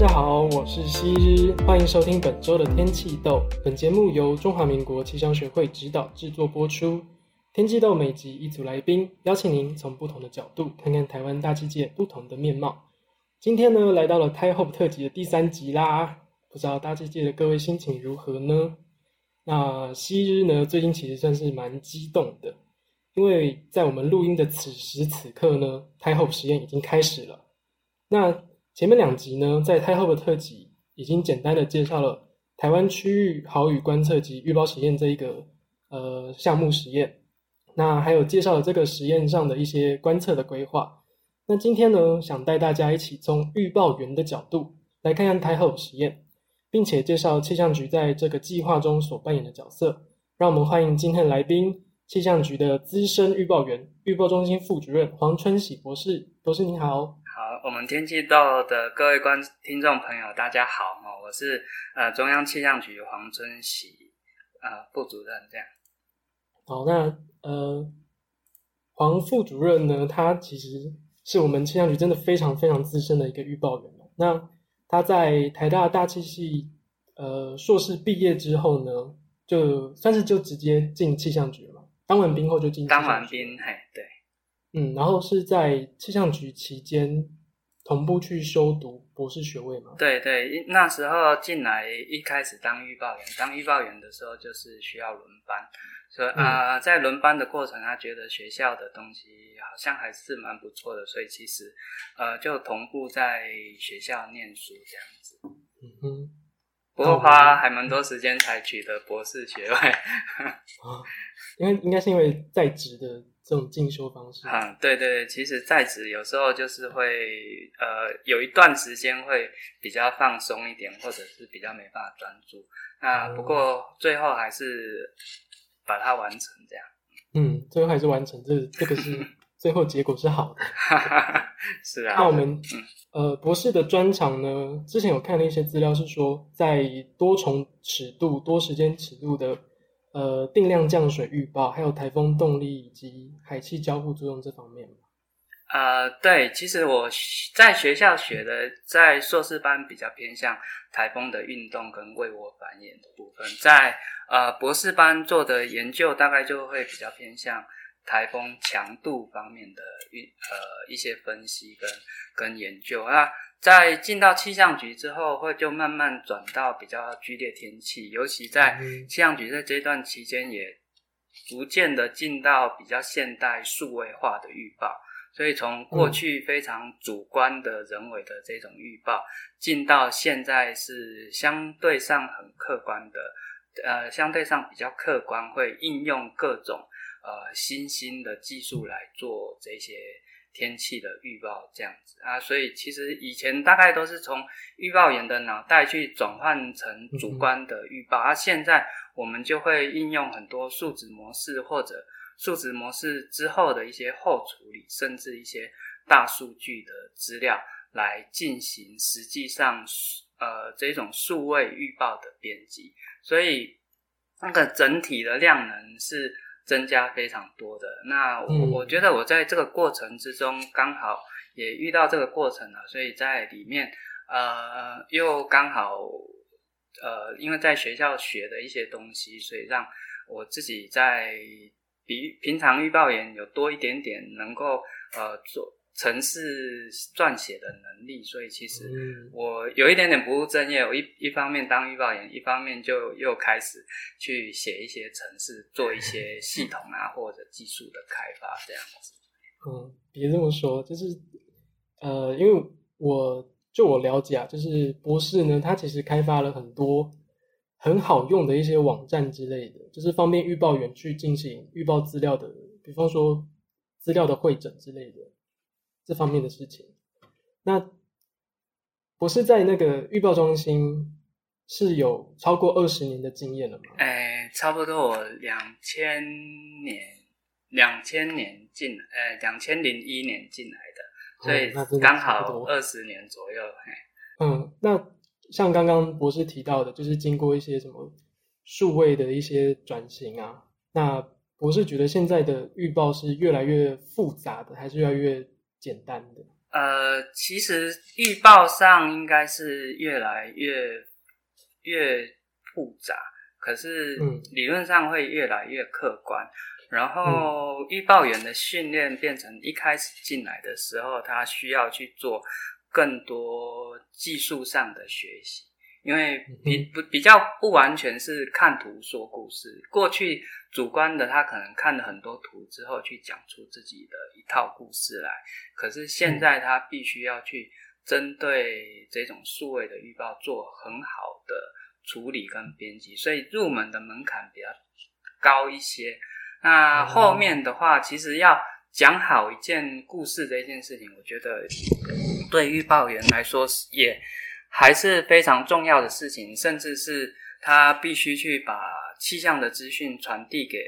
大家好，我是昔日，欢迎收听本周的天气豆。本节目由中华民国气象学会指导制作播出。天气豆每集一组来宾，邀请您从不同的角度看看台湾大气界不同的面貌。今天呢，来到了 TIHOPE 特辑的第三集啦，不知道大气界的各位心情如何呢？那昔日呢，最近其实算是蛮激动的，因为在我们录音的此时此刻呢，TIHOPE 实验已经开始了。那前面两集呢，在太后的特辑已经简单的介绍了台湾区域豪雨观测及预报实验这一个呃项目实验，那还有介绍了这个实验上的一些观测的规划。那今天呢，想带大家一起从预报员的角度来看看 TIHOPE 实验，并且介绍气象局在这个计划中所扮演的角色。让我们欢迎今天的来宾，气象局的资深预报员、预报中心副主任黄春喜博士。博士您好。我们天气豆的各位观听众朋友，大家好，我是呃中央气象局黄春喜呃副主任，这样。好，那呃黄副主任呢，他其实是我们气象局真的非常非常资深的一个预报员。那他在台大大气系呃硕士毕业之后呢，就算是就直接进气象局了嘛，当完兵后就进。当完兵，嘿，对，嗯，然后是在气象局期间。同步去修读博士学位嘛？对对，那时候进来一开始当预报员，当预报员的时候就是需要轮班，所以啊、嗯呃，在轮班的过程，他觉得学校的东西好像还是蛮不错的，所以其实呃就同步在学校念书这样子。嗯哼，不过花还蛮多时间才取得博士学位，因为应该是因为在职的。这种进修方式，嗯，对对对，其实在职有时候就是会，呃，有一段时间会比较放松一点，或者是比较没办法专注。那不过最后还是把它完成这样。嗯，最后还是完成，这这个是 最后结果是好的。是啊。那我们，呃，博士的专长呢，之前有看了一些资料，是说在多重尺度、多时间尺度的。呃，定量降水预报，还有台风动力以及海气交互作用这方面吗？呃，对，其实我在学校学的，在硕士班比较偏向台风的运动跟为我繁衍的部分，在呃博士班做的研究，大概就会比较偏向台风强度方面的运呃一些分析跟跟研究那。在进到气象局之后，会就慢慢转到比较剧烈天气，尤其在气象局在这段期间，也逐渐的进到比较现代数位化的预报。所以从过去非常主观的人为的这种预报，进到现在是相对上很客观的，呃，相对上比较客观，会应用各种呃新兴的技术来做这些。天气的预报这样子啊，所以其实以前大概都是从预报员的脑袋去转换成主观的预报，而、嗯啊、现在我们就会应用很多数值模式或者数值模式之后的一些后处理，甚至一些大数据的资料来进行实际上呃这种数位预报的编辑，所以那个整体的量能是。增加非常多的，那我、嗯、我觉得我在这个过程之中刚好也遇到这个过程了，所以在里面呃又刚好呃因为在学校学的一些东西，所以让我自己在比平常预报员有多一点点能够呃做。程式撰写的能力，所以其实我有一点点不务正业。我一一方面当预报员，一方面就又开始去写一些城市，做一些系统啊或者技术的开发这样子。嗯，别这么说，就是呃，因为我就我了解啊，就是博士呢，他其实开发了很多很好用的一些网站之类的，就是方便预报员去进行预报资料的，比方说资料的会诊之类的。这方面的事情，那博士在那个预报中心是有超过二十年的经验了吗？哎，差不多我两千年，两千年进，呃，两千零一年进来的，所以刚好二十年左右。嗯，那像刚刚博士提到的，就是经过一些什么数位的一些转型啊，那博士觉得现在的预报是越来越复杂的，还是越来越简单的，呃，其实预报上应该是越来越越复杂，可是理论上会越来越客观。嗯、然后预报员的训练变成一开始进来的时候，他需要去做更多技术上的学习。因为比不比较不完全是看图说故事，过去主观的他可能看了很多图之后去讲出自己的一套故事来，可是现在他必须要去针对这种数位的预报做很好的处理跟编辑，所以入门的门槛比较高一些。那后面的话，其实要讲好一件故事这件事情，我觉得对预报员来说是也。还是非常重要的事情，甚至是他必须去把气象的资讯传递给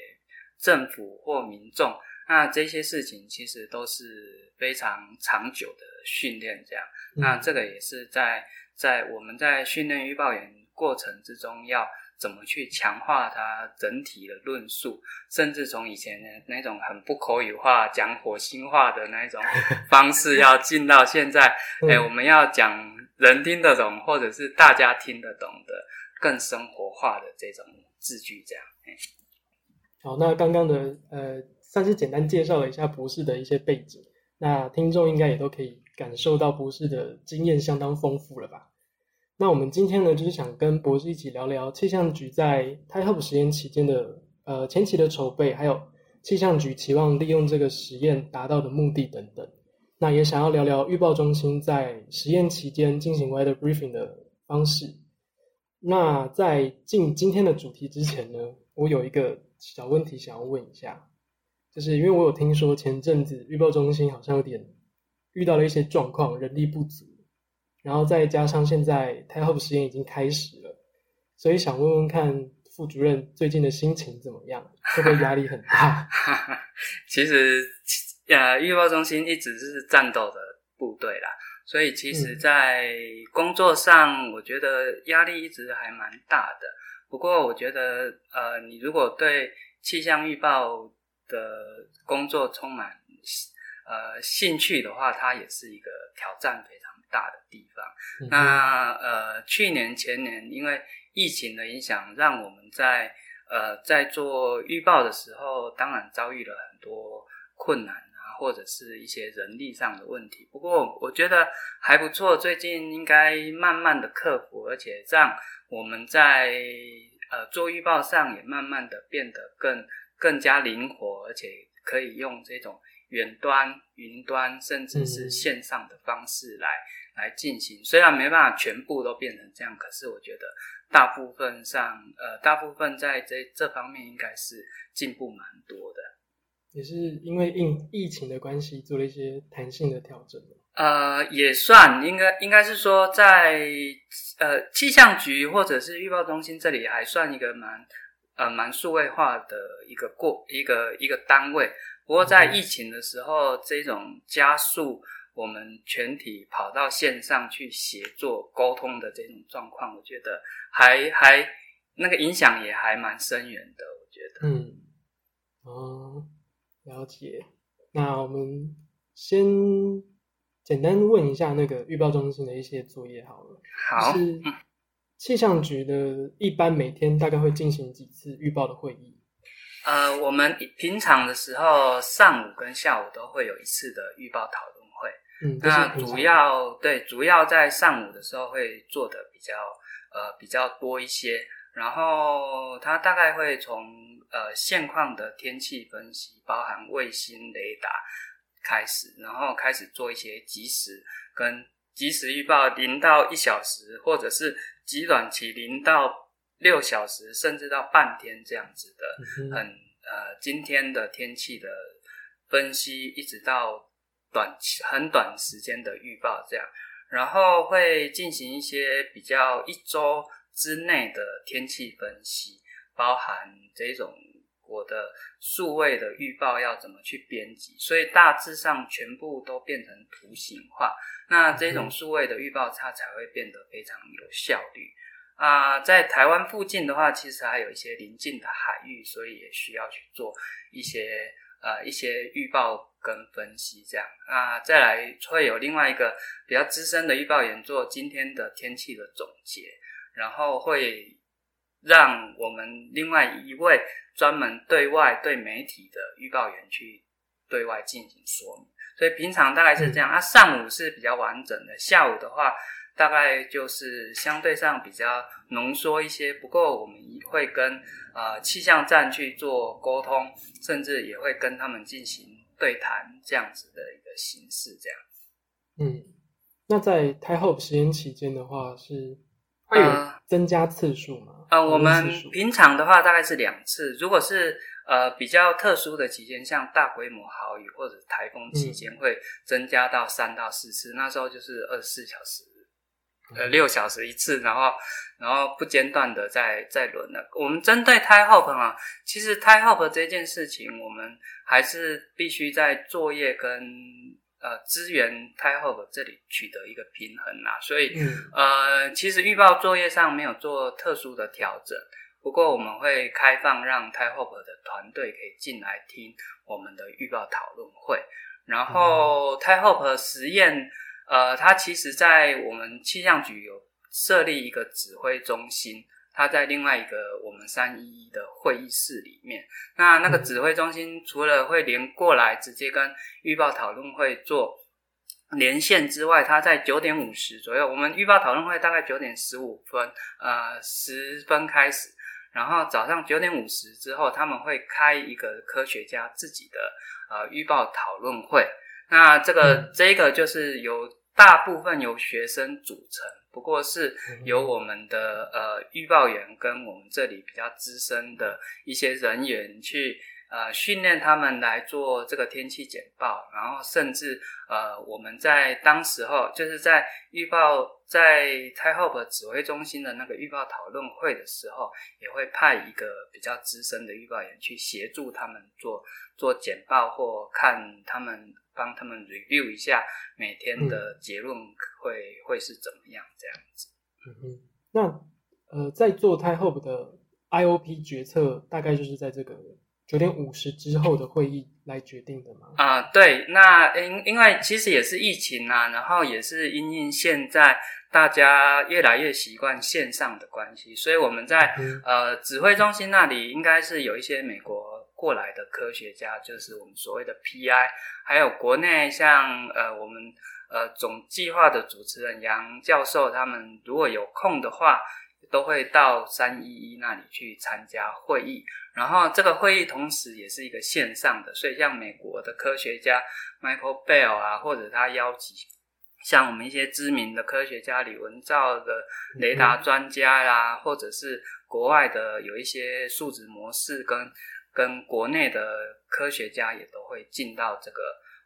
政府或民众。那这些事情其实都是非常长久的训练，这样。那这个也是在在我们在训练预报员过程之中要。怎么去强化它整体的论述，甚至从以前的那种很不口语化、讲火星话的那种 方式，要进到现在，哎，我们要讲人听得懂，或者是大家听得懂的更生活化的这种字句，这样。好，那刚刚的呃，算是简单介绍了一下博士的一些背景，那听众应该也都可以感受到博士的经验相当丰富了吧？那我们今天呢，就是想跟博士一起聊聊气象局在 t i h o p 实验期间的呃前期的筹备，还有气象局期望利用这个实验达到的目的等等。那也想要聊聊预报中心在实验期间进行 weather briefing 的方式。那在进今天的主题之前呢，我有一个小问题想要问一下，就是因为我有听说前阵子预报中心好像有点遇到了一些状况，人力不足。然后再加上现在 TAIHOPE 实验已经开始了，所以想问问看副主任最近的心情怎么样？会不会压力很大？其实，呃，预报中心一直是战斗的部队啦，所以其实，在工作上，我觉得压力一直还蛮大的。不过，我觉得，呃，你如果对气象预报的工作充满呃兴趣的话，它也是一个挑战大的地方。嗯、那呃，去年前年因为疫情的影响，让我们在呃在做预报的时候，当然遭遇了很多困难啊，或者是一些人力上的问题。不过我觉得还不错，最近应该慢慢的克服，而且让我们在呃做预报上也慢慢的变得更更加灵活，而且可以用这种远端、云端，甚至是线上的方式来。嗯来进行，虽然没办法全部都变成这样，可是我觉得大部分上，呃，大部分在这这方面应该是进步蛮多的。也是因为疫疫情的关系，做了一些弹性的调整。呃，也算，应该应该是说在呃气象局或者是预报中心这里，还算一个蛮呃蛮数位化的一个过一个一个单位。不过在疫情的时候，嗯、这种加速。我们全体跑到线上去协作沟通的这种状况，我觉得还还那个影响也还蛮深远的。我觉得，嗯，哦，了解。那我们先简单问一下那个预报中心的一些作业好了。好，是气象局的一般每天大概会进行几次预报的会议？呃，我们平常的时候上午跟下午都会有一次的预报讨论。嗯、那主要对，主要在上午的时候会做的比较呃比较多一些，然后它大概会从呃现况的天气分析，包含卫星雷达开始，然后开始做一些即时跟即时预报，零到一小时，或者是极短期零到六小时，甚至到半天这样子的，嗯、很呃今天的天气的分析，一直到。短期很短时间的预报，这样，然后会进行一些比较一周之内的天气分析，包含这种我的数位的预报要怎么去编辑，所以大致上全部都变成图形化。那这种数位的预报，它才会变得非常有效率啊。在台湾附近的话，其实还有一些邻近的海域，所以也需要去做一些。呃一些预报跟分析这样。那再来会有另外一个比较资深的预报员做今天的天气的总结，然后会让我们另外一位专门对外对媒体的预报员去对外进行说明。所以平常大概是这样，啊，上午是比较完整的，下午的话大概就是相对上比较浓缩一些。不过我们也会跟呃气象站去做沟通，甚至也会跟他们进行对谈，这样子的一个形式，这样。嗯，那在 TaiHope 实验期间的话，是会有增加次数吗？呃，呃，我们平常的话大概是两次，如果是。呃，比较特殊的期间，像大规模豪雨或者台风期间，会增加到三到四次。嗯、那时候就是二十四小时，呃，六小时一次，然后然后不间断的在在轮了。我们针对 TaiHope 啊，其实 TaiHope 这件事情，我们还是必须在作业跟呃资源 TaiHope 这里取得一个平衡啦。所以，嗯、呃，其实预报作业上没有做特殊的调整。不过我们会开放让 TaiHope 的团队可以进来听我们的预报讨论会，然后 TaiHope 实验，呃，它其实在我们气象局有设立一个指挥中心，它在另外一个我们三一一的会议室里面。那那个指挥中心除了会连过来直接跟预报讨论会做连线之外，它在九点五十左右，我们预报讨论会大概九点十五分，呃，十分开始。然后早上九点五十之后，他们会开一个科学家自己的呃预报讨论会。那这个这个就是由大部分由学生组成，不过是由我们的呃预报员跟我们这里比较资深的一些人员去。呃，训练他们来做这个天气简报，然后甚至呃，我们在当时候就是在预报在 TaiHope 指挥中心的那个预报讨论会的时候，也会派一个比较资深的预报员去协助他们做做简报，或看他们帮他们 review 一下每天的结论会、嗯、会是怎么样这样子。嗯哼，那呃，在做 TaiHope 的 IOP 决策，大概就是在这个。九点五十之后的会议来决定的吗？啊、呃，对，那因因为其实也是疫情啊，然后也是因应现在大家越来越习惯线上的关系，所以我们在、嗯、呃指挥中心那里应该是有一些美国过来的科学家，就是我们所谓的 PI，还有国内像呃我们呃总计划的主持人杨教授，他们如果有空的话，都会到三一一那里去参加会议。然后这个会议同时也是一个线上的，所以像美国的科学家 Michael Bell 啊，或者他邀请像我们一些知名的科学家李文照的雷达专家啦、啊，或者是国外的有一些数值模式跟跟国内的科学家也都会进到这个。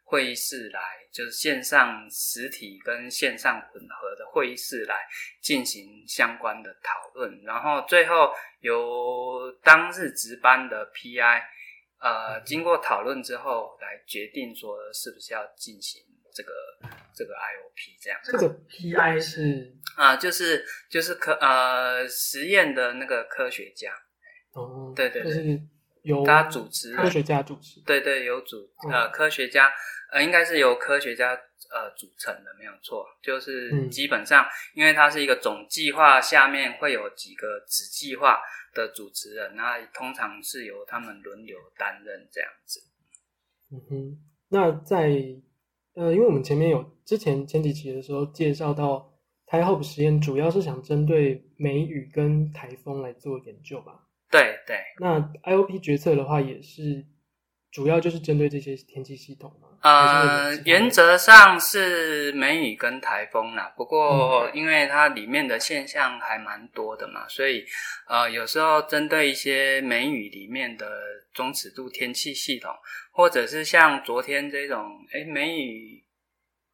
会议室来，就是线上实体跟线上混合的会议室来进行相关的讨论，然后最后由当日值班的 PI，呃，经过讨论之后来决定说是不是要进行这个这个 IOP 这样。这个 PI 是啊、呃，就是就是科呃实验的那个科学家。哦，对对对，就是由他主持科学家主持。对对，有主呃科学家。呃，应该是由科学家呃组成的，没有错。就是基本上，嗯、因为它是一个总计划，下面会有几个子计划的主持人，那通常是由他们轮流担任这样子。嗯哼，那在呃，因为我们前面有之前前几期的时候介绍到，TaiHope 实验主要是想针对梅雨跟台风来做研究吧？对对。那 IOP 决策的话，也是主要就是针对这些天气系统嘛。呃，原则上是梅雨跟台风啦，不过因为它里面的现象还蛮多的嘛，所以呃，有时候针对一些梅雨里面的中尺度天气系统，或者是像昨天这种，哎，梅雨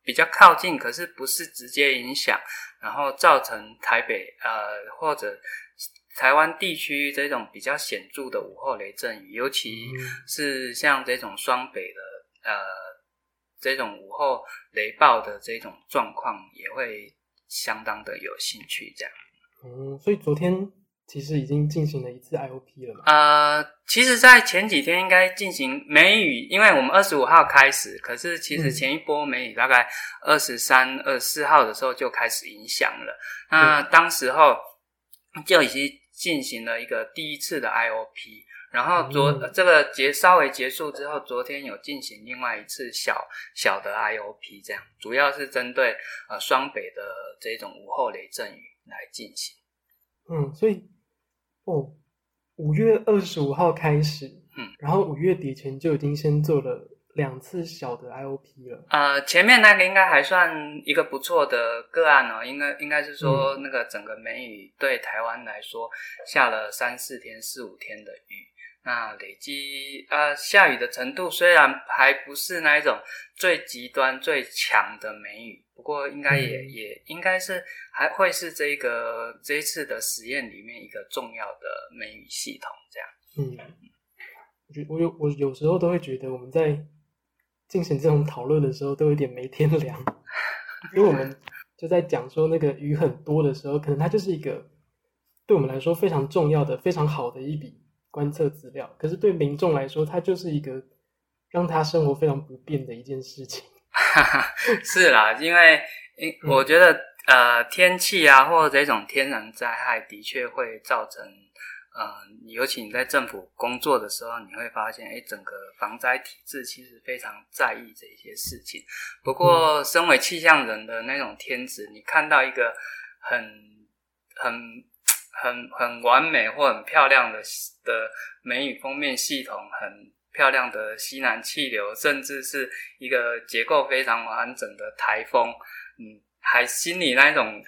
比较靠近，可是不是直接影响，然后造成台北呃或者台湾地区这种比较显著的午后雷阵雨，尤其是像这种双北的呃。这种午后雷暴的这种状况也会相当的有兴趣，这样。嗯，所以昨天其实已经进行了一次 IOP 了嘛？呃，其实，在前几天应该进行梅雨，因为我们二十五号开始，可是其实前一波梅雨大概二十三、二十四号的时候就开始影响了。那当时候就已经进行了一个第一次的 IOP，然后昨、嗯、这个结稍微结束之后，昨天有进行另外一次小小的 IOP，这样主要是针对呃双北的这种午后雷阵雨来进行。嗯，所以。哦，五月二十五号开始，嗯，然后五月底前就已经先做了两次小的 IOP 了。呃，前面那个应该还算一个不错的个案哦，应该应该是说那个整个梅雨对台湾来说下了三四天、四五天的雨。那累积呃下雨的程度虽然还不是那一种最极端最强的梅雨，不过应该也、嗯、也应该是还会是这个这一次的实验里面一个重要的梅雨系统这样。嗯，我觉我有我有时候都会觉得我们在进行这种讨论的时候都有点没天良，因为我们就在讲说那个鱼很多的时候，可能它就是一个对我们来说非常重要的、非常好的一笔。观测资料，可是对民众来说，它就是一个让他生活非常不便的一件事情。是啦，因为，因我觉得，嗯、呃，天气啊，或者这种天然灾害，的确会造成，呃，尤其你在政府工作的时候，你会发现，哎，整个防灾体制其实非常在意这些事情。不过，身为气象人的那种天职，你看到一个很很。很很完美或很漂亮的的梅雨封面系统，很漂亮的西南气流，甚至是一个结构非常完整的台风，嗯，还心里那种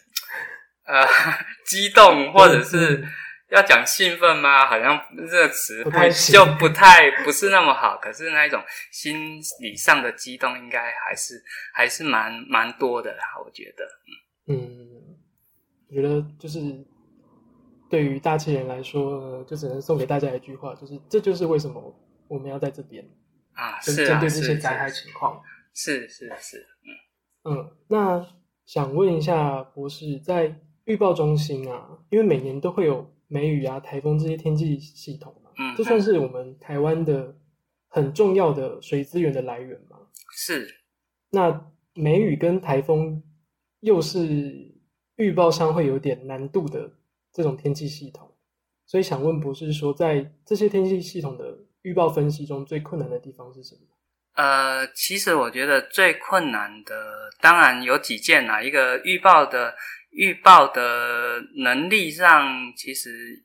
呃 激动，或者是要讲兴奋吗？好像这个词会就不太不是那么好。可是那一种心理上的激动，应该还是还是蛮蛮多的啦，我觉得。嗯，我觉得就是。对于大气人来说，就只能送给大家一句话，就是这就是为什么我们要在这边啊，针对这些灾害情况，是是是，嗯嗯。那想问一下博士，在预报中心啊，因为每年都会有梅雨啊、台风这些天气系统嘛，嗯，这算是我们台湾的很重要的水资源的来源嘛？是。那梅雨跟台风又是预报上会有点难度的。这种天气系统，所以想问博士说，在这些天气系统的预报分析中，最困难的地方是什么？呃，其实我觉得最困难的，当然有几件啦。一个预报的预报的能力上，其实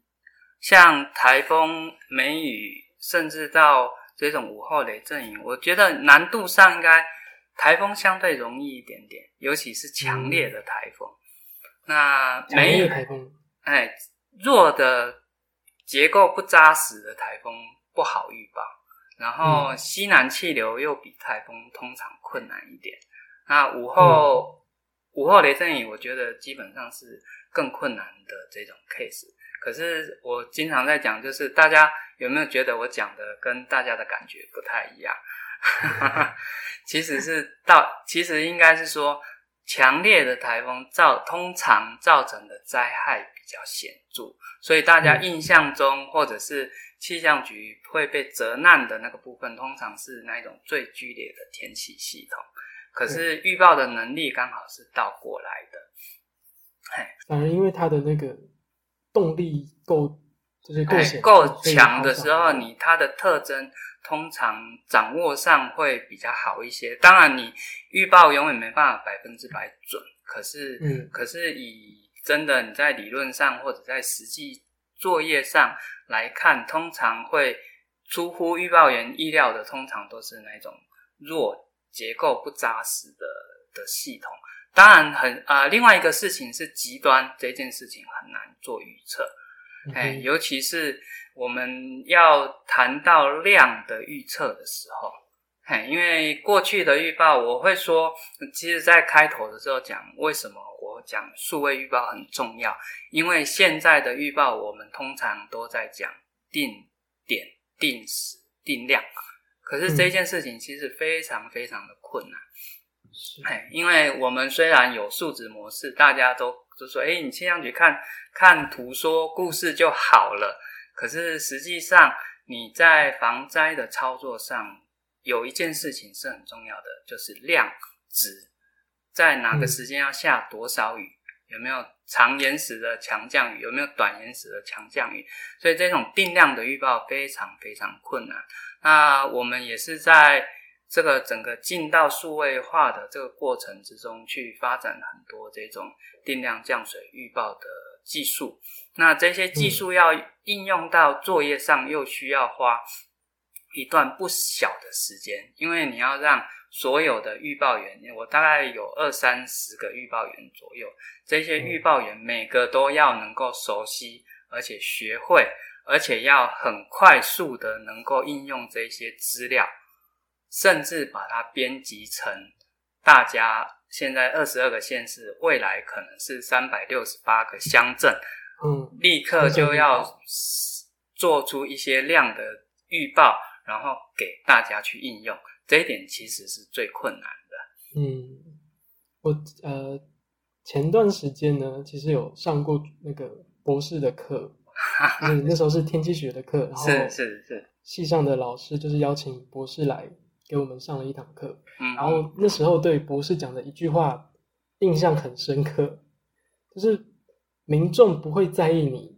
像台风、梅雨，甚至到这种午后雷阵雨，我觉得难度上应该台风相对容易一点点，尤其是强烈的台风。嗯、那梅雨台风。哎，弱的结构不扎实的台风不好预报，然后西南气流又比台风通常困难一点。那午后、嗯、午后雷阵雨，我觉得基本上是更困难的这种 case。可是我经常在讲，就是大家有没有觉得我讲的跟大家的感觉不太一样？其实是到，其实应该是说。强烈的台风造通常造成的灾害比较显著，所以大家印象中或者是气象局会被责难的那个部分，通常是那一种最剧烈的天气系统。可是预报的能力刚好是倒过来的，嘿，反而因为它的那个动力够，就是够够强的时候，你它的特征。通常掌握上会比较好一些。当然，你预报永远没办法百分之百准，可是，嗯，可是以真的你在理论上或者在实际作业上来看，通常会出乎预报员意料的，通常都是那种弱、结构不扎实的的系统。当然很，啊，另外一个事情是极端，这件事情很难做预测，哎、嗯，尤其是。我们要谈到量的预测的时候，嘿，因为过去的预报，我会说，其实，在开头的时候讲，为什么我讲数位预报很重要？因为现在的预报，我们通常都在讲定点、定时、定量，可是这件事情其实非常非常的困难。嘿，因为我们虽然有数值模式，大家都就说，哎，你气象局看看图说故事就好了。可是实际上你在防灾的操作上，有一件事情是很重要的，就是量值，在哪个时间要下多少雨，有没有长延时的强降雨，有没有短延时的强降雨，所以这种定量的预报非常非常困难。那我们也是在。这个整个进到数位化的这个过程之中，去发展很多这种定量降水预报的技术。那这些技术要应用到作业上，又需要花一段不小的时间，因为你要让所有的预报员，我大概有二三十个预报员左右，这些预报员每个都要能够熟悉，而且学会，而且要很快速的能够应用这些资料。甚至把它编辑成大家现在二十二个县市，未来可能是三百六十八个乡镇，嗯，立刻就要做出一些量的预报，然后给大家去应用。这一点其实是最困难的。嗯，我呃前段时间呢，其实有上过那个博士的课，就是那时候是天气学的课，然后是是是系上的老师就是邀请博士来。给我们上了一堂课，然后那时候对博士讲的一句话印象很深刻，就是民众不会在意你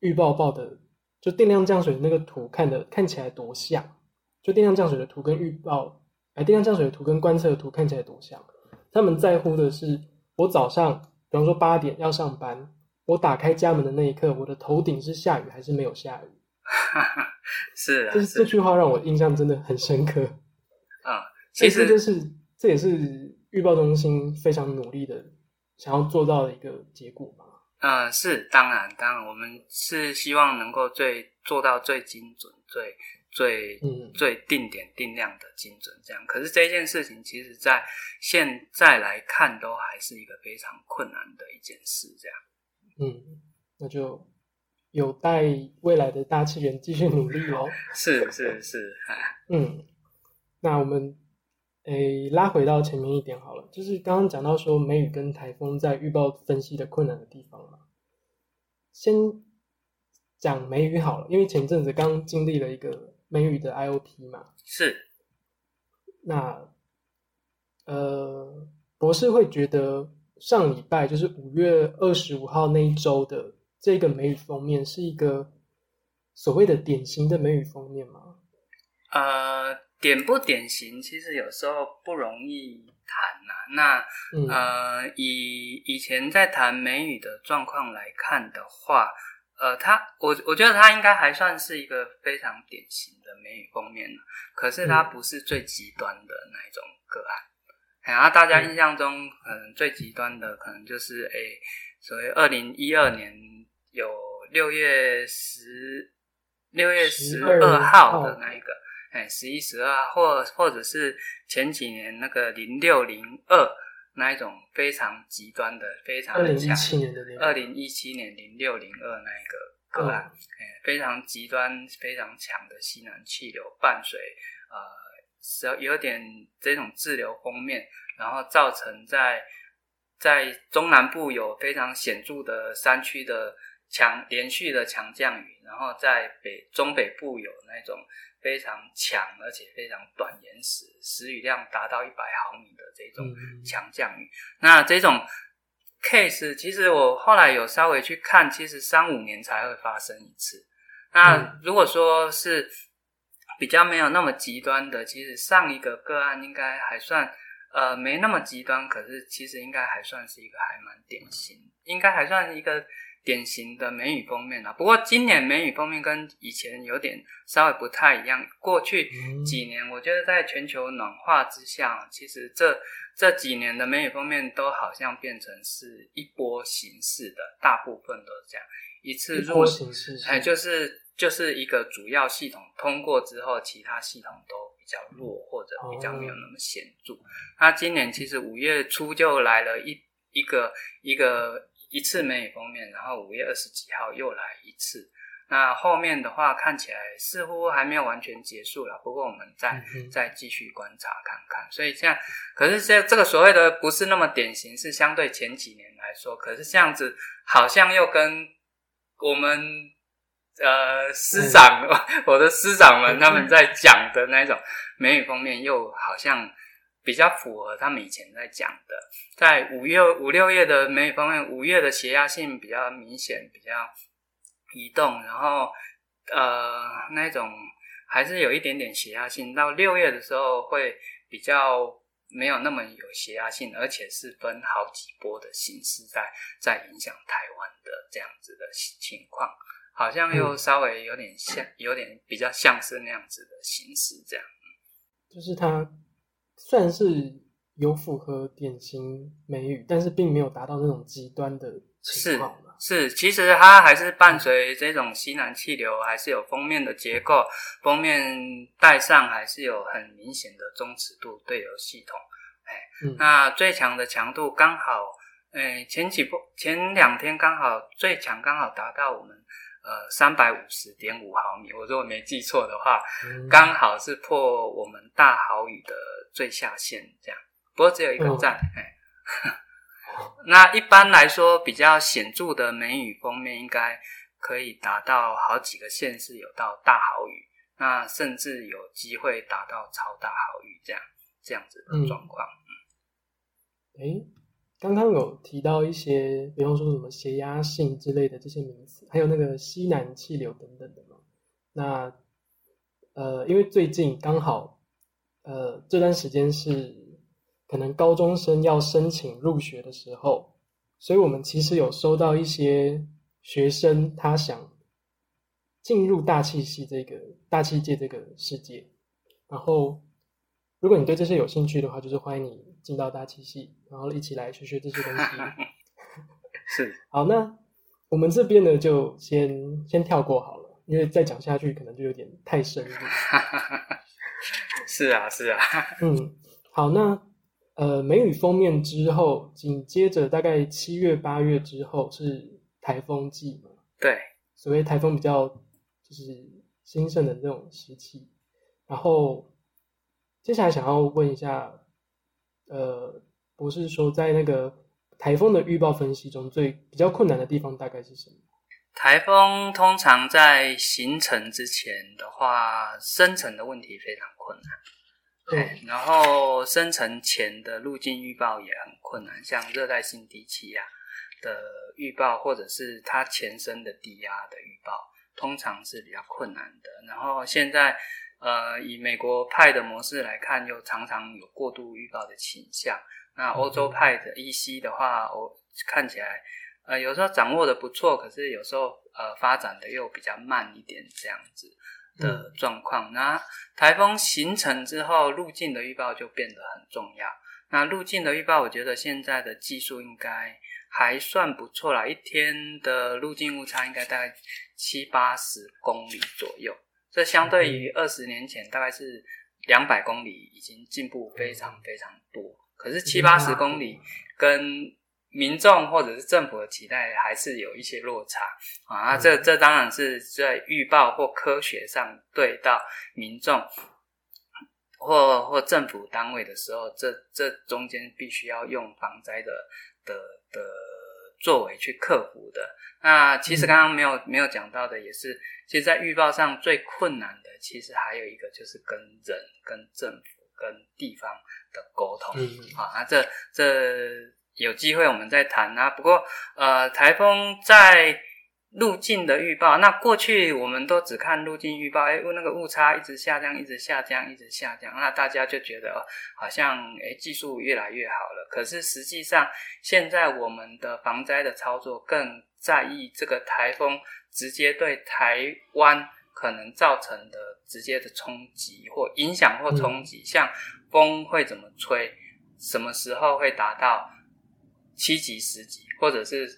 预报报的就定量降水那个图看的看起来多像，就定量降水的图跟预报，哎，定量降水的图跟观测的图看起来多像，他们在乎的是我早上，比方说八点要上班，我打开家门的那一刻，我的头顶是下雨还是没有下雨？是啊，这这句话让我印象真的很深刻。啊、嗯，其实这是这也是预报中心非常努力的想要做到的一个结果吧。嗯，是，当然，当然，我们是希望能够最做到最精准、最最嗯最定点定量的精准这样。可是这件事情，其实在现在来看，都还是一个非常困难的一件事这样。嗯，那就有待未来的大气源继续努力喽。是是是，嗯。那我们诶拉回到前面一点好了，就是刚刚讲到说梅雨跟台风在预报分析的困难的地方嘛。先讲梅雨好了，因为前阵子刚经历了一个梅雨的 IOP 嘛。是。那呃，博士会觉得上礼拜就是五月二十五号那一周的这个美语封面是一个所谓的典型的美语封面吗？呃。典不典型，其实有时候不容易谈呐、啊。那、嗯、呃，以以前在谈美语的状况来看的话，呃，他我我觉得他应该还算是一个非常典型的美女封面，可是他不是最极端的那一种个案。然、嗯、后、啊、大家印象中，可能最极端的可能就是诶，所谓二零一二年有六月十六月十二号的那一个。哎，十一、十二，或或者是前几年那个零六、零二那一种非常极端的、非常的强。二零一七年零六、零二那一个个案，哎，非常极端、非常强的西南气流伴随呃，是有点这种滞留锋面，然后造成在在中南部有非常显著的山区的强连续的强降雨，然后在北中北部有那种。非常强，而且非常短延时，时雨量达到一百毫米的这种强降雨。嗯、那这种 case，其实我后来有稍微去看，其实三五年才会发生一次。那如果说是比较没有那么极端的，其实上一个个案应该还算呃没那么极端，可是其实应该还算是一个还蛮典型，应该还算是一个。典型的梅雨封面啊，不过今年梅雨封面跟以前有点稍微不太一样。过去几年，我觉得在全球暖化之下，其实这这几年的梅雨封面都好像变成是一波形式的，大部分都是这样，一次入形式，哎，就是就是一个主要系统通过之后，其他系统都比较弱或者比较没有那么显著。那今年其实五月初就来了一一个一个。一次梅雨封面，然后五月二十几号又来一次。那后面的话看起来似乎还没有完全结束了，不过我们再、嗯、再继续观察看看。所以这样，可是这这个所谓的不是那么典型，是相对前几年来说，可是这样子好像又跟我们呃师长，嗯、我的师长们他们在讲的那种梅雨封面又好像。比较符合他们以前在讲的，在五月五六月的梅雨锋面，五月的斜压性比较明显，比较移动，然后呃那种还是有一点点斜压性。到六月的时候会比较没有那么有斜压性，而且是分好几波的形式在在影响台湾的这样子的情况，好像又稍微有点像，有点比较像是那样子的形式，这样，就是它。算是有符合典型美语，但是并没有达到那种极端的情况。是，是，其实它还是伴随这种西南气流，还是有封面的结构，封面带上还是有很明显的中尺度对流系统。哎，嗯、那最强的强度刚好，哎，前几波前两天刚好最强刚好达到我们。呃，三百五十点五毫米，我如果没记错的话，刚、嗯、好是破我们大豪雨的最下限，这样。不过只有一个站，哎、哦。那一般来说，比较显著的梅雨锋面，应该可以达到好几个县市有到大豪雨，那甚至有机会达到超大豪雨，这样这样子的状况。嗯。诶刚刚有提到一些，比方说什么斜压性之类的这些名词，还有那个西南气流等等的嘛。那呃，因为最近刚好呃这段时间是可能高中生要申请入学的时候，所以我们其实有收到一些学生他想进入大气系这个大气界这个世界，然后如果你对这些有兴趣的话，就是欢迎你。进到大气系，然后一起来学学这些东西。是，好，那我们这边呢，就先先跳过好了，因为再讲下去可能就有点太深入。是啊，是啊。嗯，好，那呃，梅雨封面之后，紧接着大概七月八月之后是台风季嘛？对，所谓台风比较就是兴盛的这种时期。然后接下来想要问一下。呃，不是说在那个台风的预报分析中最比较困难的地方大概是什么？台风通常在形成之前的话，生成的问题非常困难。对，然后生成前的路径预报也很困难，像热带性低气压的预报，或者是它前身的低压的预报，通常是比较困难的。然后现在。呃，以美国派的模式来看，又常常有过度预报的倾向。那欧洲派的 EC 的话，我看起来，呃，有时候掌握的不错，可是有时候呃发展的又比较慢一点，这样子的状况。那台风形成之后，路径的预报就变得很重要。那路径的预报，我觉得现在的技术应该还算不错啦，一天的路径误差应该大概七八十公里左右。这相对于二十年前，大概是两百公里，已经进步非常非常多。可是七八十公里跟民众或者是政府的期待还是有一些落差啊。这这当然是在预报或科学上对到民众或或政府单位的时候，这这中间必须要用防灾的的的作为去克服的。那其实刚刚没有没有讲到的也是。其实，在预报上最困难的，其实还有一个就是跟人、跟政府、跟地方的沟通。嗯，好，那这这有机会我们再谈啊。不过，呃，台风在路径的预报，那过去我们都只看路径预报，哎，那个误差一直下降，一直下降，一直下降，那大家就觉得哦，好像哎技术越来越好了。可是实际上，现在我们的防灾的操作更在意这个台风。直接对台湾可能造成的直接的冲击或影响或冲击，嗯、像风会怎么吹，什么时候会达到七级、十级，或者是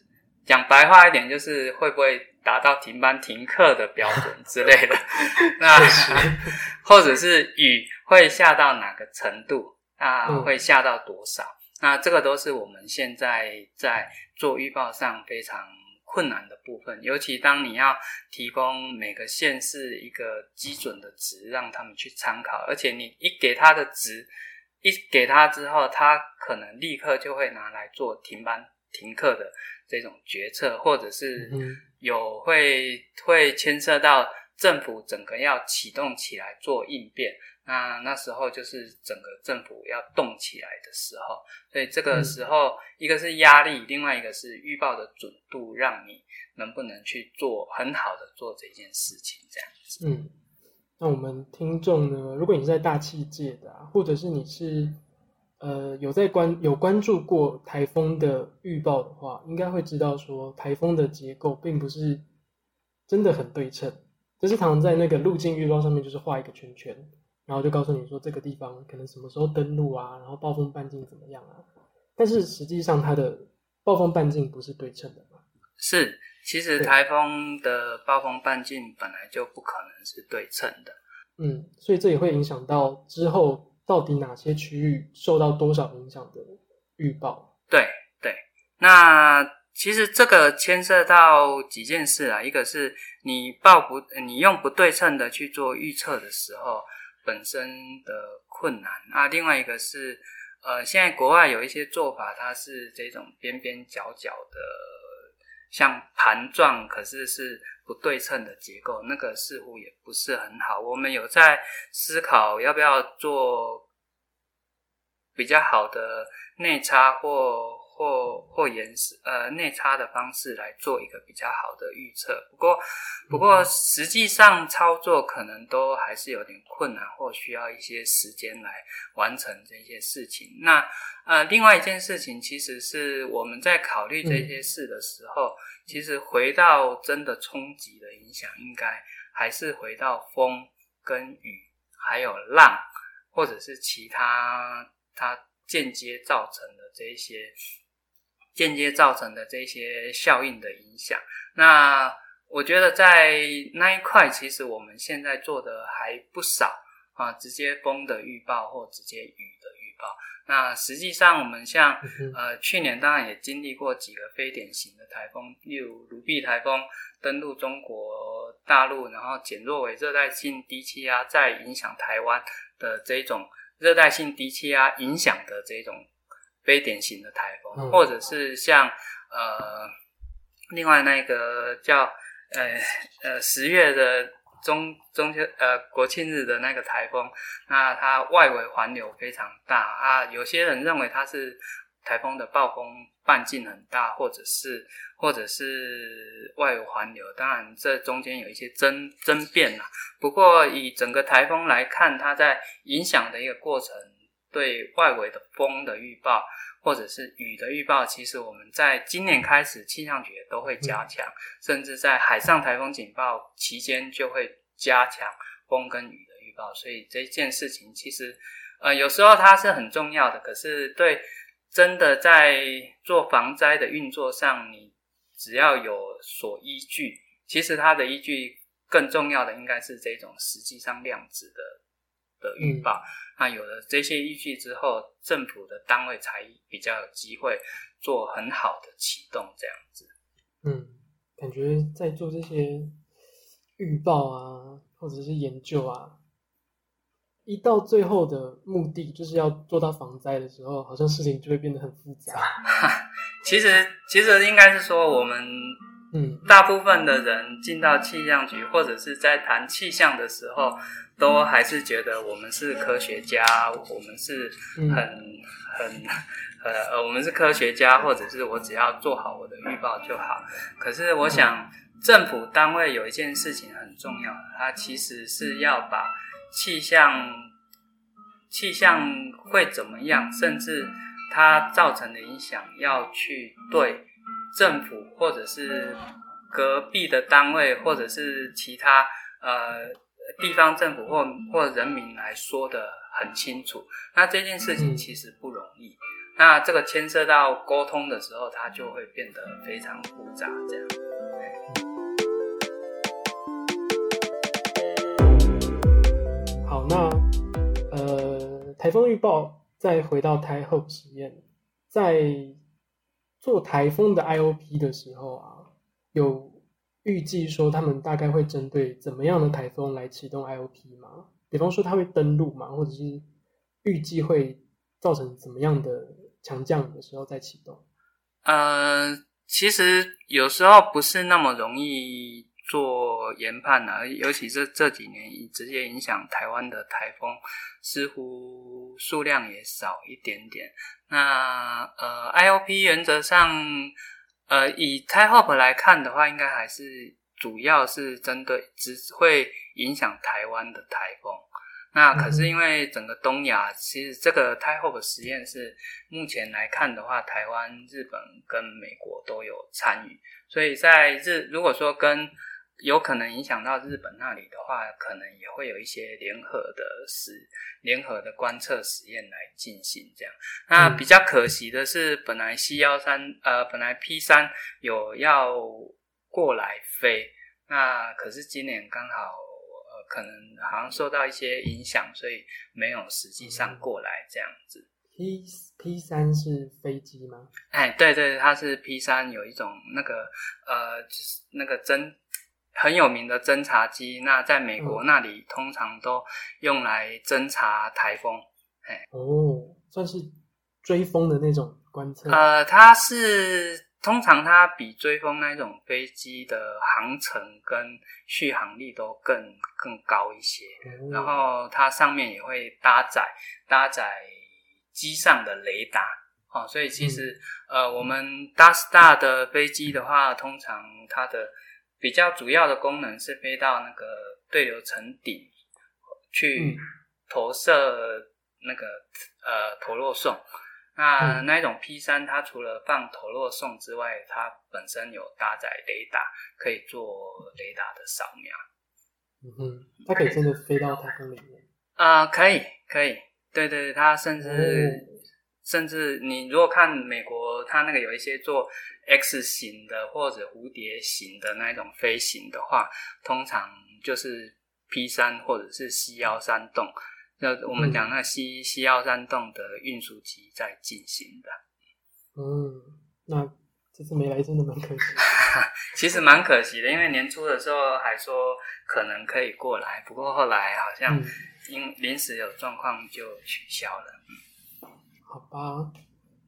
讲白话一点，就是会不会达到停班停课的标准之类的。那 或者是雨会下到哪个程度？那会下到多少？嗯、那这个都是我们现在在做预报上非常。困难的部分，尤其当你要提供每个县市一个基准的值，让他们去参考，而且你一给他的值，一给他之后，他可能立刻就会拿来做停班停课的这种决策，或者是有会会牵涉到政府整个要启动起来做应变。那那时候就是整个政府要动起来的时候，所以这个时候，嗯、一个是压力，另外一个是预报的准度，让你能不能去做很好的做这件事情，这样子。嗯，那我们听众呢，如果你是在大气界的，啊，或者是你是呃有在关有关注过台风的预报的话，应该会知道说，台风的结构并不是真的很对称，就是常常在那个路径预报上面就是画一个圈圈。然后就告诉你说这个地方可能什么时候登陆啊，然后暴风半径怎么样啊？但是实际上它的暴风半径不是对称的嘛？是，其实台风的暴风半径本来就不可能是对称的。嗯，所以这也会影响到之后到底哪些区域受到多少影响的预报。对对，那其实这个牵涉到几件事啊，一个是你报不，你用不对称的去做预测的时候。本身的困难啊，另外一个是，呃，现在国外有一些做法，它是这种边边角角的，像盘状，可是是不对称的结构，那个似乎也不是很好。我们有在思考要不要做比较好的内插或。或或延时呃内插的方式来做一个比较好的预测，不过不过实际上操作可能都还是有点困难，或需要一些时间来完成这些事情。那呃另外一件事情，其实是我们在考虑这些事的时候，其实回到真的冲击的影响，应该还是回到风跟雨，还有浪，或者是其他它间接造成的这一些。间接造成的这些效应的影响，那我觉得在那一块，其实我们现在做的还不少啊，直接风的预报或直接雨的预报。那实际上，我们像呃去年当然也经历过几个非典型的台风，例如卢碧台风登陆中国大陆，然后减弱为热带性低气压，再影响台湾的这种热带性低气压影响的这种。非典型的台风，或者是像呃，另外那个叫呃呃十月的中中秋呃国庆日的那个台风，那它外围环流非常大啊，有些人认为它是台风的暴风半径很大，或者是或者是外围环流，当然这中间有一些争争辩啦。不过以整个台风来看，它在影响的一个过程。对外围的风的预报，或者是雨的预报，其实我们在今年开始气象局都会加强，甚至在海上台风警报期间就会加强风跟雨的预报。所以这件事情其实，呃，有时候它是很重要的，可是对真的在做防灾的运作上，你只要有所依据，其实它的依据更重要的应该是这种实际上量子的。的预报，那有了这些依据之后，政府的单位才比较有机会做很好的启动，这样子。嗯，感觉在做这些预报啊，或者是研究啊，一到最后的目的就是要做到防灾的时候，好像事情就会变得很复杂。其实，其实应该是说我们。嗯，大部分的人进到气象局或者是在谈气象的时候，都还是觉得我们是科学家，我们是很很呃，我们是科学家，或者是我只要做好我的预报就好。可是我想，政府单位有一件事情很重要，它其实是要把气象气象会怎么样，甚至它造成的影响，要去对。政府或者是隔壁的单位，或者是其他呃地方政府或或人民来说的很清楚，那这件事情其实不容易。嗯、那这个牵涉到沟通的时候，它就会变得非常复杂。这样。好，那呃，台风预报再回到台 Hope 实验，在。做台风的 IOP 的时候啊，有预计说他们大概会针对怎么样的台风来启动 IOP 吗？比方说它会登陆吗？或者是预计会造成怎么样的强降雨的时候再启动？呃，其实有时候不是那么容易做研判的，尤其是这几年直接影响台湾的台风，似乎数量也少一点点。那呃，IOP 原则上，呃，以 Type 来看的话，应该还是主要是针对只会影响台湾的台风。那可是因为整个东亚，其实这个 Type 实验室目前来看的话，台湾、日本跟美国都有参与，所以在日如果说跟有可能影响到日本那里的话，可能也会有一些联合的实联合的观测实验来进行这样。那比较可惜的是，本来 C 幺三呃，本来 P 三有要过来飞，那可是今年刚好呃，可能好像受到一些影响，所以没有实际上过来这样子。P P 三是飞机吗？哎，对对，它是 P 三，有一种那个呃，就是那个针。很有名的侦察机，那在美国那里通常都用来侦察台风。哎，哦，算是追风的那种观测。呃，它是通常它比追风那种飞机的航程跟续航力都更更高一些。哦，然后它上面也会搭载搭载机上的雷达。哦，所以其实，嗯，呃，我们大 star 的飞机的话，通常它的比较主要的功能是飞到那个对流层顶去投射那个、嗯、呃投落送。那、嗯、那一种 P 三，它除了放投落送之外，它本身有搭载雷达，可以做雷达的扫描。嗯哼，它可以真的飞到太空里面？啊、呃，可以，可以。对对对，它甚至、嗯、甚至你如果看美国，它那个有一些做。X 型的或者蝴蝶型的那一种飞行的话，通常就是 P 三或者是 C 幺三洞，那我们讲那 C C 幺三洞的运输机在进行的。嗯，那这次没来真的蛮可惜。其实蛮可惜的，因为年初的时候还说可能可以过来，不过后来好像因临时有状况就取消了。嗯，好吧，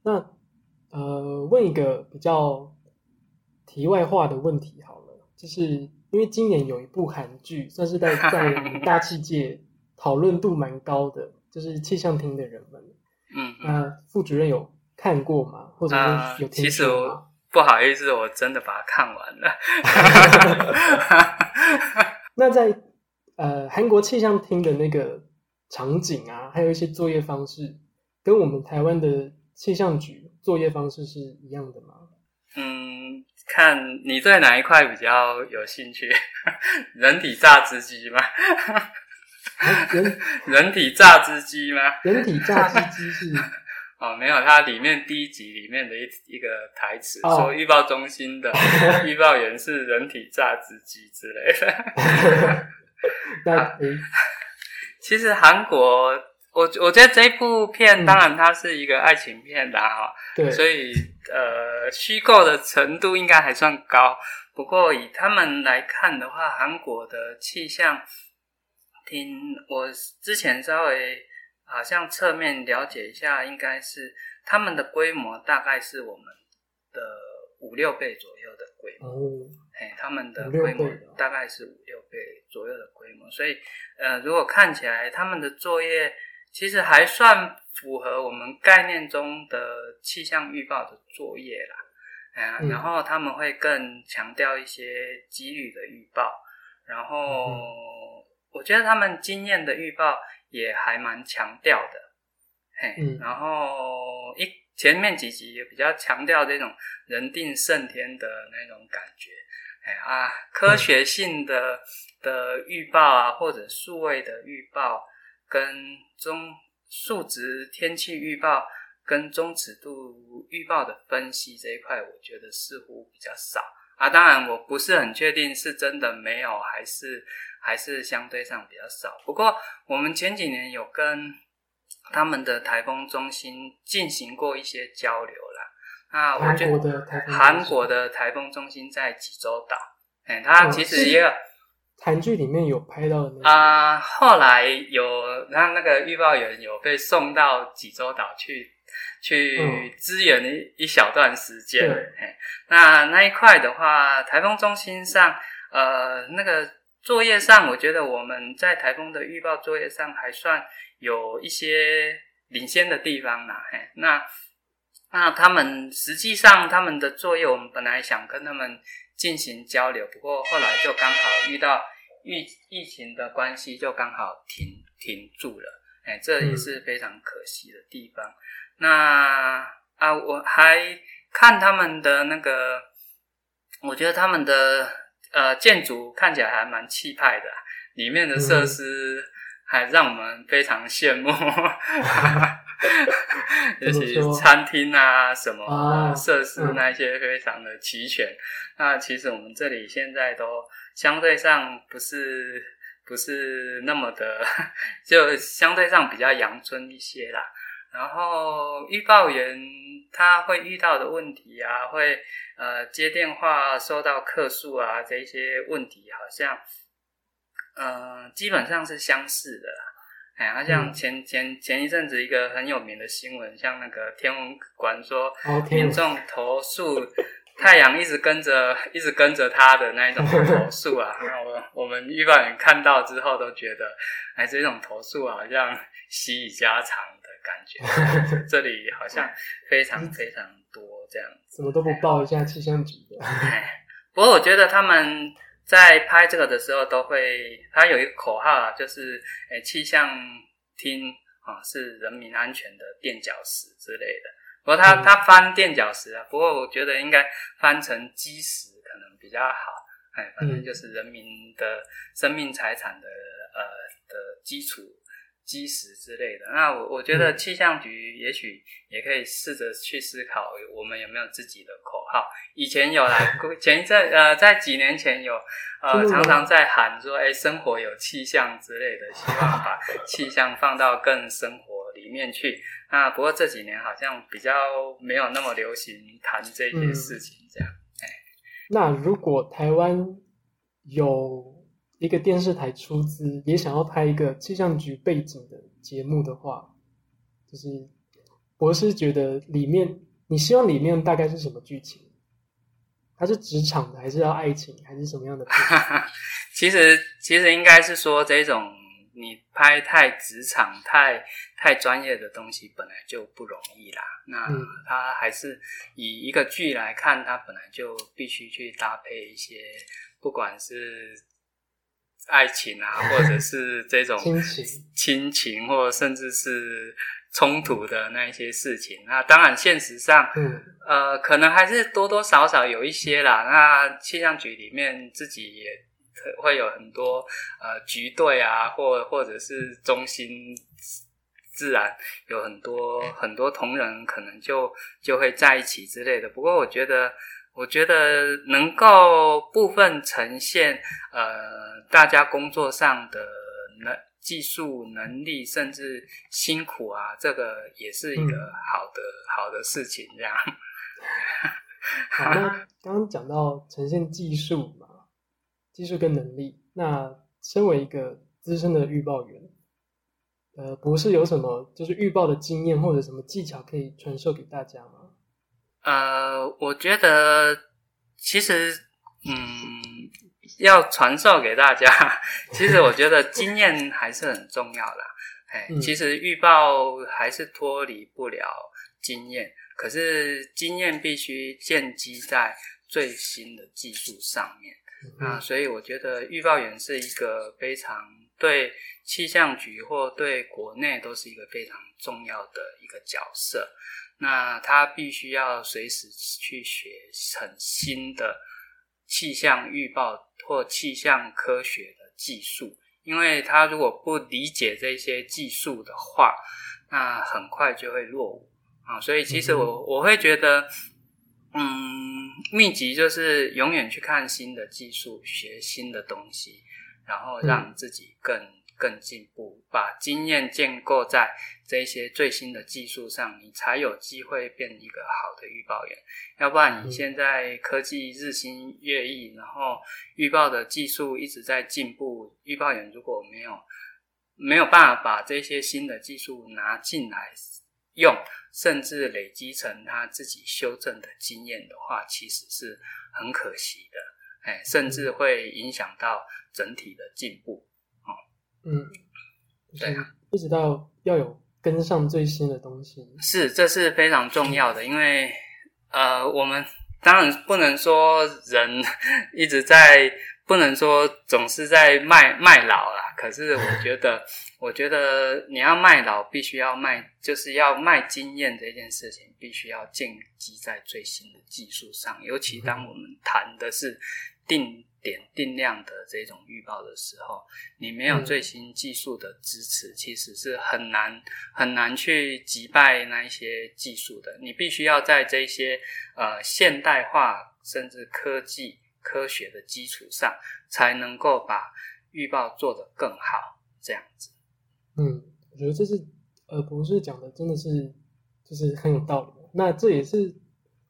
那。呃，问一个比较题外话的问题好了，就是因为今年有一部韩剧，算是在 在大气界讨论度蛮高的，就是气象厅的人们。嗯，那副主任有看过吗？或者是有听过吗？呃，其实我不好意思，我真的把它看完了。那在呃韩国气象厅的那个场景啊，还有一些作业方式，跟我们台湾的气象局。作业方式是一样的吗？嗯，看你对哪一块比较有兴趣。人体榨汁机吗？人 人体榨汁机吗？人体榨汁机是 哦，没有，它里面第一集里面的一一个台词、哦、说预报中心的预报员是人体榨汁机之类的。那、其实韩国。我我觉得这部片当然它是一个爱情片啦哈，对，所以呃虚构的程度应该还算高。不过以他们来看的话，韩国的气象厅，我之前稍微好像侧面了解一下，应该是他们的规模大概是我们的五六倍左右的规模。哦，嘿，他们的规模大概是五六倍左右的规模，所以呃，如果看起来他们的作业。其实还算符合我们概念中的气象预报的作业啦，啊，然后他们会更强调一些几率的预报，然后我觉得他们经验的预报也还蛮强调的，嘿，然后一前面几集也比较强调这种人定胜天的那种感觉，哎啊，科学性的的预报啊，或者数位的预报。跟中数值天气预报跟中尺度预报的分析这一块，我觉得似乎比较少啊。当然，我不是很确定是真的没有，还是还是相对上比较少。不过，我们前几年有跟他们的台风中心进行过一些交流啦。那，我觉得韩国的台风，韩国的台风中心在济州岛，哎，它其实也有韩剧里面有拍到的啊、呃。后来有那那个预报员有被送到济州岛去去支援一一小段时间。嗯、那那一块的话，台风中心上，呃，那个作业上，我觉得我们在台风的预报作业上还算有一些领先的地方啦。嘿，那。那他们实际上他们的作业，我们本来想跟他们进行交流，不过后来就刚好遇到疫疫情的关系，就刚好停停住了。哎，这也是非常可惜的地方。那啊，我还看他们的那个，我觉得他们的呃建筑看起来还蛮气派的，里面的设施还让我们非常羡慕。嗯 尤其餐厅啊，什么设施那些非常的齐全。啊嗯、那其实我们这里现在都相对上不是不是那么的，就相对上比较阳春一些啦。然后预报员他会遇到的问题啊，会呃接电话收到客诉啊，这些问题好像嗯、呃、基本上是相似的啦。哎，好像前前前一阵子一个很有名的新闻，像那个天文馆说，民众投诉太阳一直跟着一直跟着他的那一种投诉啊，那我我们预报员看到之后都觉得，哎，这种投诉好像习以家常的感觉，这里好像非常非常多这样，怎么都不报一下气象局的？哎，不过我觉得他们。在拍这个的时候，都会，它有一个口号啊，就是，诶，气象厅啊是人民安全的垫脚石之类的。不过它它翻垫脚石啊，不过我觉得应该翻成基石可能比较好。哎，反正就是人民的生命财产的呃的基础。基石之类的，那我我觉得气象局也许也可以试着去思考，我们有没有自己的口号？以前有来，前一阵呃，在几年前有呃，常常在喊说，哎，生活有气象之类的，希望把气象放到更生活里面去。那不过这几年好像比较没有那么流行谈这些事情，这样。哎，那如果台湾有。一个电视台出资也想要拍一个气象局背景的节目的话，就是博士觉得里面，你希望里面大概是什么剧情？它是职场的，还是要爱情，还是什么样的？其实，其实应该是说，这种你拍太职场、太太专业的东西本来就不容易啦。那它还是以一个剧来看，它本来就必须去搭配一些，不管是。爱情啊，或者是这种亲情，亲情，或甚至是冲突的那一些事情。那当然，现实上，嗯，呃，可能还是多多少少有一些啦。那气象局里面自己也会有很多呃局队啊，或或者是中心，自然有很多 很多同仁，可能就就会在一起之类的。不过，我觉得。我觉得能够部分呈现，呃，大家工作上的能技术能力，甚至辛苦啊，这个也是一个好的、嗯、好的事情。这样。好，那刚刚讲到呈现技术嘛，技术跟能力。那身为一个资深的预报员，呃，博士有什么就是预报的经验或者什么技巧可以传授给大家吗？呃，我觉得其实，嗯，要传授给大家，其实我觉得经验还是很重要的。哎，其实预报还是脱离不了经验，可是经验必须建基在最新的技术上面。啊，所以我觉得预报员是一个非常对气象局或对国内都是一个非常重要的一个角色。那他必须要随时去学很新的气象预报或气象科学的技术，因为他如果不理解这些技术的话，那很快就会落伍。啊。所以其实我我会觉得，嗯，秘籍就是永远去看新的技术，学新的东西，然后让自己更更进步，把经验建构在这些最新的技术上，你才有机会变一个好的预报员。要不然你现在科技日新月异，然后预报的技术一直在进步，预报员如果没有没有办法把这些新的技术拿进来用，甚至累积成他自己修正的经验的话，其实是很可惜的。哎，甚至会影响到整体的进步，哦，嗯，对啊，一直到要有跟上最新的东西，是，这是非常重要的，因为呃，我们当然不能说人 一直在，不能说总是在卖卖老啦，可是我觉得。我觉得你要卖老，必须要卖，就是要卖经验这件事情，必须要建基在最新的技术上。尤其当我们谈的是定点定量的这种预报的时候，你没有最新技术的支持，其实是很难很难去击败那一些技术的。你必须要在这些呃现代化甚至科技科学的基础上，才能够把预报做得更好，这样子。嗯，我觉得这是呃博士讲的，真的是就是很有道理。那这也是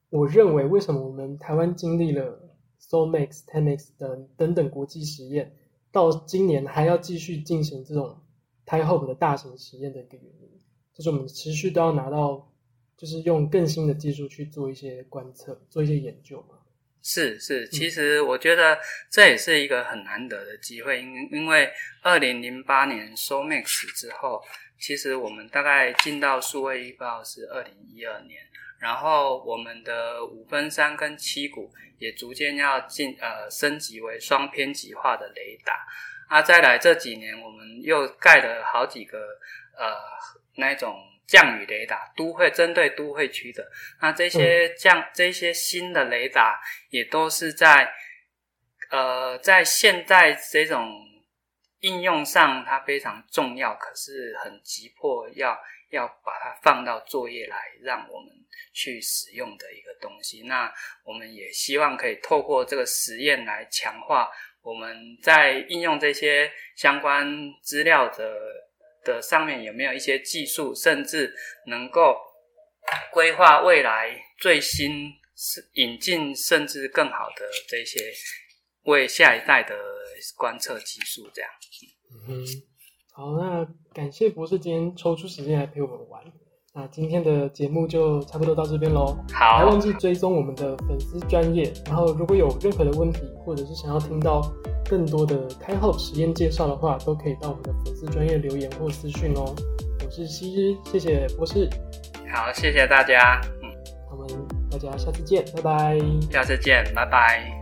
我认为为什么我们台湾经历了 SOMAX、TEMAX 等等等国际实验，到今年还要继续进行这种 TIHOPE 的大型实验的一个原因，就是我们持续都要拿到，就是用更新的技术去做一些观测、做一些研究嘛。是是，其实我觉得这也是一个很难得的机会，因因为二零零八年 SOMAX 之后，其实我们大概进到数位预报是二零一二年，然后我们的五分三跟七股也逐渐要进呃升级为双偏极化的雷达，啊，再来这几年我们又盖了好几个呃那种。降雨雷达，都会针对都会区的，那这些降、嗯、这些新的雷达也都是在呃在现在这种应用上它非常重要，可是很急迫要要把它放到作业来让我们去使用的一个东西。那我们也希望可以透过这个实验来强化我们在应用这些相关资料的。的上面有没有一些技术，甚至能够规划未来最新引进，甚至更好的这些为下一代的观测技术？这样。嗯，好，那感谢博士今天抽出时间来陪我们玩。那今天的节目就差不多到这边喽。好，别忘记追踪我们的粉丝专业，然后如果有任何的问题，或者是想要听到。更多的 TIHOPE 实验介绍的话，都可以到我们的粉丝专业留言或私讯哦。我是希日，谢谢博士。好，谢谢大家。嗯，我们大家下次见，拜拜。下次见，拜拜。